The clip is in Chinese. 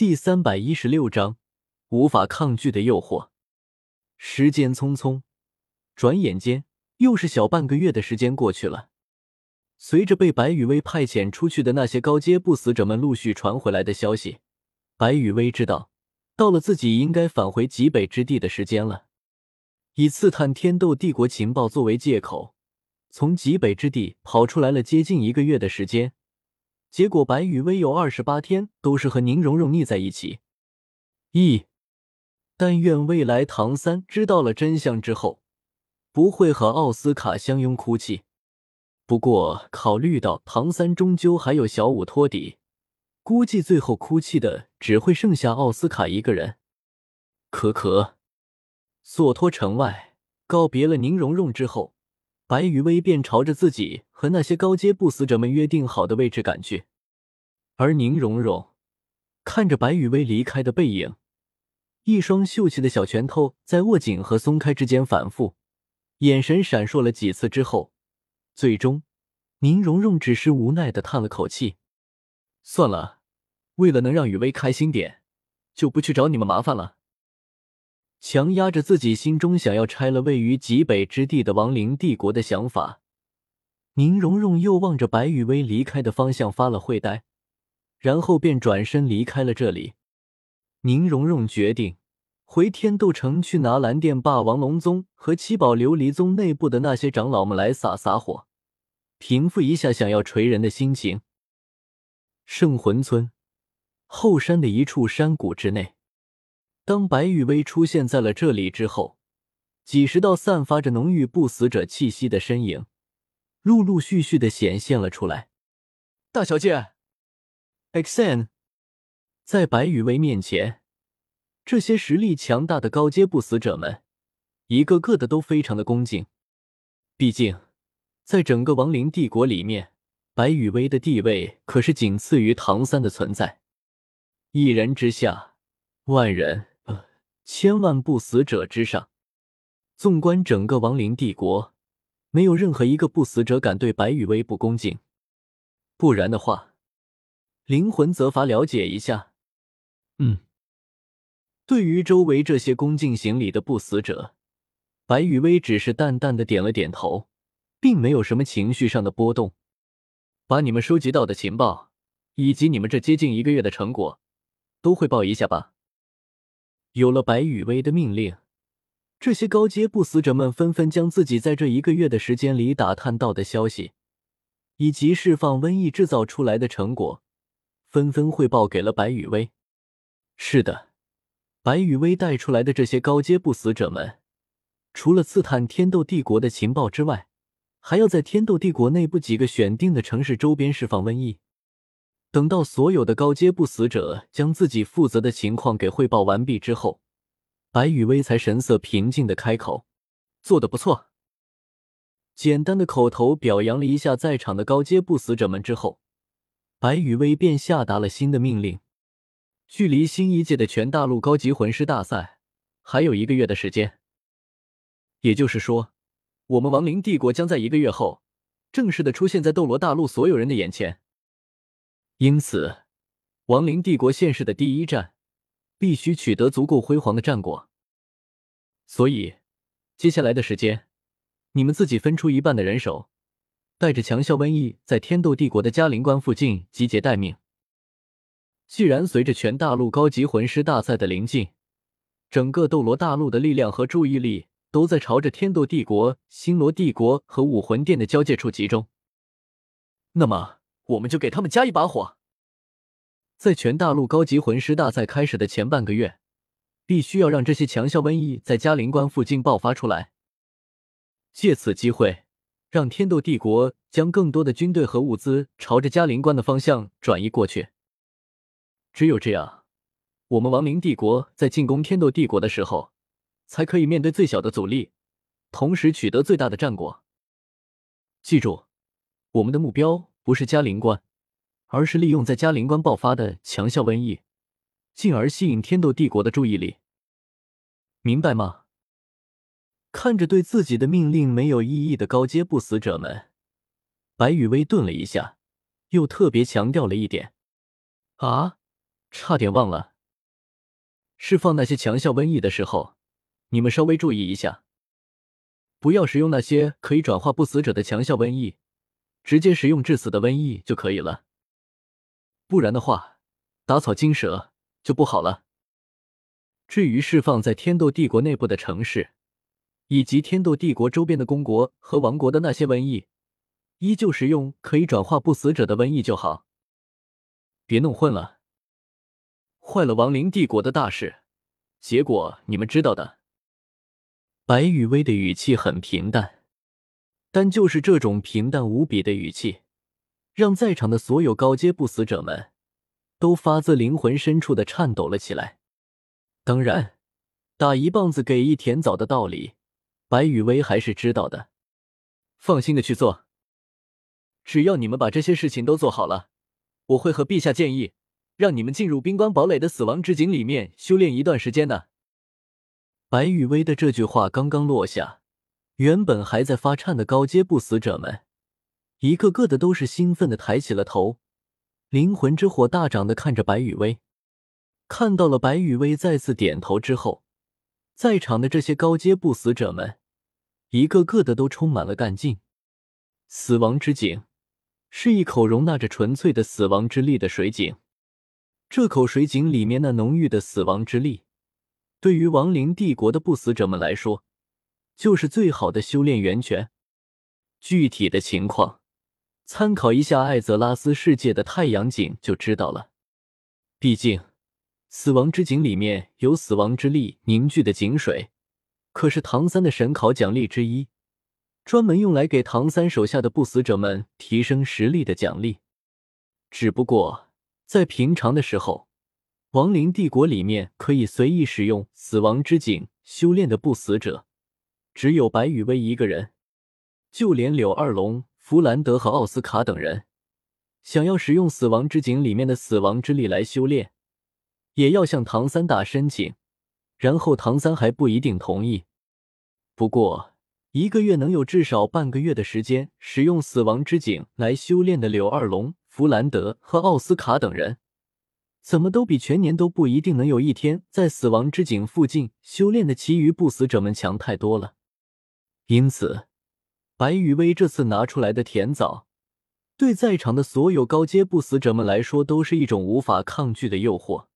第三百一十六章无法抗拒的诱惑。时间匆匆，转眼间又是小半个月的时间过去了。随着被白羽薇派遣出去的那些高阶不死者们陆续传回来的消息，白羽薇知道到了自己应该返回极北之地的时间了。以刺探天斗帝国情报作为借口，从极北之地跑出来了接近一个月的时间。结果，白羽薇有二十八天都是和宁荣荣腻在一起。咦，但愿未来唐三知道了真相之后，不会和奥斯卡相拥哭泣。不过，考虑到唐三终究还有小舞托底，估计最后哭泣的只会剩下奥斯卡一个人。可可，索托城外告别了宁荣荣之后。白羽薇便朝着自己和那些高阶不死者们约定好的位置赶去，而宁荣荣看着白羽薇离开的背影，一双秀气的小拳头在握紧和松开之间反复，眼神闪烁了几次之后，最终宁荣荣只是无奈的叹了口气：“算了，为了能让雨薇开心点，就不去找你们麻烦了。”强压着自己心中想要拆了位于极北之地的亡灵帝国的想法，宁荣荣又望着白雨薇离开的方向发了会呆，然后便转身离开了这里。宁荣荣决定回天斗城去拿蓝电霸王龙宗和七宝琉璃宗内部的那些长老们来撒撒火，平复一下想要锤人的心情。圣魂村后山的一处山谷之内。当白羽薇出现在了这里之后，几十道散发着浓郁不死者气息的身影，陆陆续续的显现了出来。大小姐，Xen，在白羽薇面前，这些实力强大的高阶不死者们，一个个的都非常的恭敬。毕竟，在整个亡灵帝国里面，白羽薇的地位可是仅次于唐三的存在，一人之下，万人。千万不死者之上，纵观整个亡灵帝国，没有任何一个不死者敢对白羽薇不恭敬。不然的话，灵魂责罚了解一下。嗯，对于周围这些恭敬行礼的不死者，白羽薇只是淡淡的点了点头，并没有什么情绪上的波动。把你们收集到的情报，以及你们这接近一个月的成果，都汇报一下吧。有了白羽薇的命令，这些高阶不死者们纷纷将自己在这一个月的时间里打探到的消息，以及释放瘟疫制造出来的成果，纷纷汇报给了白羽薇。是的，白羽薇带出来的这些高阶不死者们，除了刺探天斗帝国的情报之外，还要在天斗帝国内部几个选定的城市周边释放瘟疫。等到所有的高阶不死者将自己负责的情况给汇报完毕之后，白羽薇才神色平静的开口：“做的不错。”简单的口头表扬了一下在场的高阶不死者们之后，白羽薇便下达了新的命令：距离新一届的全大陆高级魂师大赛还有一个月的时间，也就是说，我们亡灵帝国将在一个月后正式的出现在斗罗大陆所有人的眼前。因此，亡灵帝国现世的第一战必须取得足够辉煌的战果。所以，接下来的时间，你们自己分出一半的人手，带着强效瘟疫在天斗帝国的嘉陵关附近集结待命。既然随着全大陆高级魂师大赛的临近，整个斗罗大陆的力量和注意力都在朝着天斗帝国、星罗帝国和武魂殿的交界处集中，那么。我们就给他们加一把火，在全大陆高级魂师大赛开始的前半个月，必须要让这些强效瘟疫在嘉陵关附近爆发出来，借此机会让天斗帝国将更多的军队和物资朝着嘉陵关的方向转移过去。只有这样，我们亡灵帝国在进攻天斗帝国的时候，才可以面对最小的阻力，同时取得最大的战果。记住，我们的目标。不是嘉陵关，而是利用在嘉陵关爆发的强效瘟疫，进而吸引天斗帝国的注意力。明白吗？看着对自己的命令没有异议的高阶不死者们，白羽薇顿了一下，又特别强调了一点：“啊，差点忘了，释放那些强效瘟疫的时候，你们稍微注意一下，不要使用那些可以转化不死者的强效瘟疫，直接食用致死的瘟疫就可以了。不然的话，打草惊蛇就不好了。至于释放在天斗帝国内部的城市，以及天斗帝国周边的公国和王国的那些瘟疫，依旧使用可以转化不死者的瘟疫就好，别弄混了，坏了亡灵帝国的大事，结果你们知道的。白雨薇的语气很平淡，但就是这种平淡无比的语气，让在场的所有高阶不死者们都发自灵魂深处的颤抖了起来。当然，打一棒子给一甜枣的道理，白雨薇还是知道的。放心的去做，只要你们把这些事情都做好了，我会和陛下建议，让你们进入冰棺堡垒的死亡之井里面修炼一段时间的。白雨薇的这句话刚刚落下，原本还在发颤的高阶不死者们，一个个的都是兴奋的抬起了头，灵魂之火大涨的看着白雨薇。看到了白雨薇再次点头之后，在场的这些高阶不死者们，一个个的都充满了干劲。死亡之井是一口容纳着纯粹的死亡之力的水井，这口水井里面那浓郁的死亡之力，对于亡灵帝国的不死者们来说，就是最好的修炼源泉。具体的情况，参考一下艾泽拉斯世界的太阳井就知道了。毕竟。死亡之井里面有死亡之力凝聚的井水，可是唐三的神考奖励之一，专门用来给唐三手下的不死者们提升实力的奖励。只不过在平常的时候，亡灵帝国里面可以随意使用死亡之井修炼的不死者，只有白羽薇一个人。就连柳二龙、弗兰德和奥斯卡等人，想要使用死亡之井里面的死亡之力来修炼。也要向唐三打申请，然后唐三还不一定同意。不过，一个月能有至少半个月的时间使用死亡之井来修炼的柳二龙、弗兰德和奥斯卡等人，怎么都比全年都不一定能有一天在死亡之井附近修炼的其余不死者们强太多了。因此，白羽薇这次拿出来的甜枣，对在场的所有高阶不死者们来说，都是一种无法抗拒的诱惑。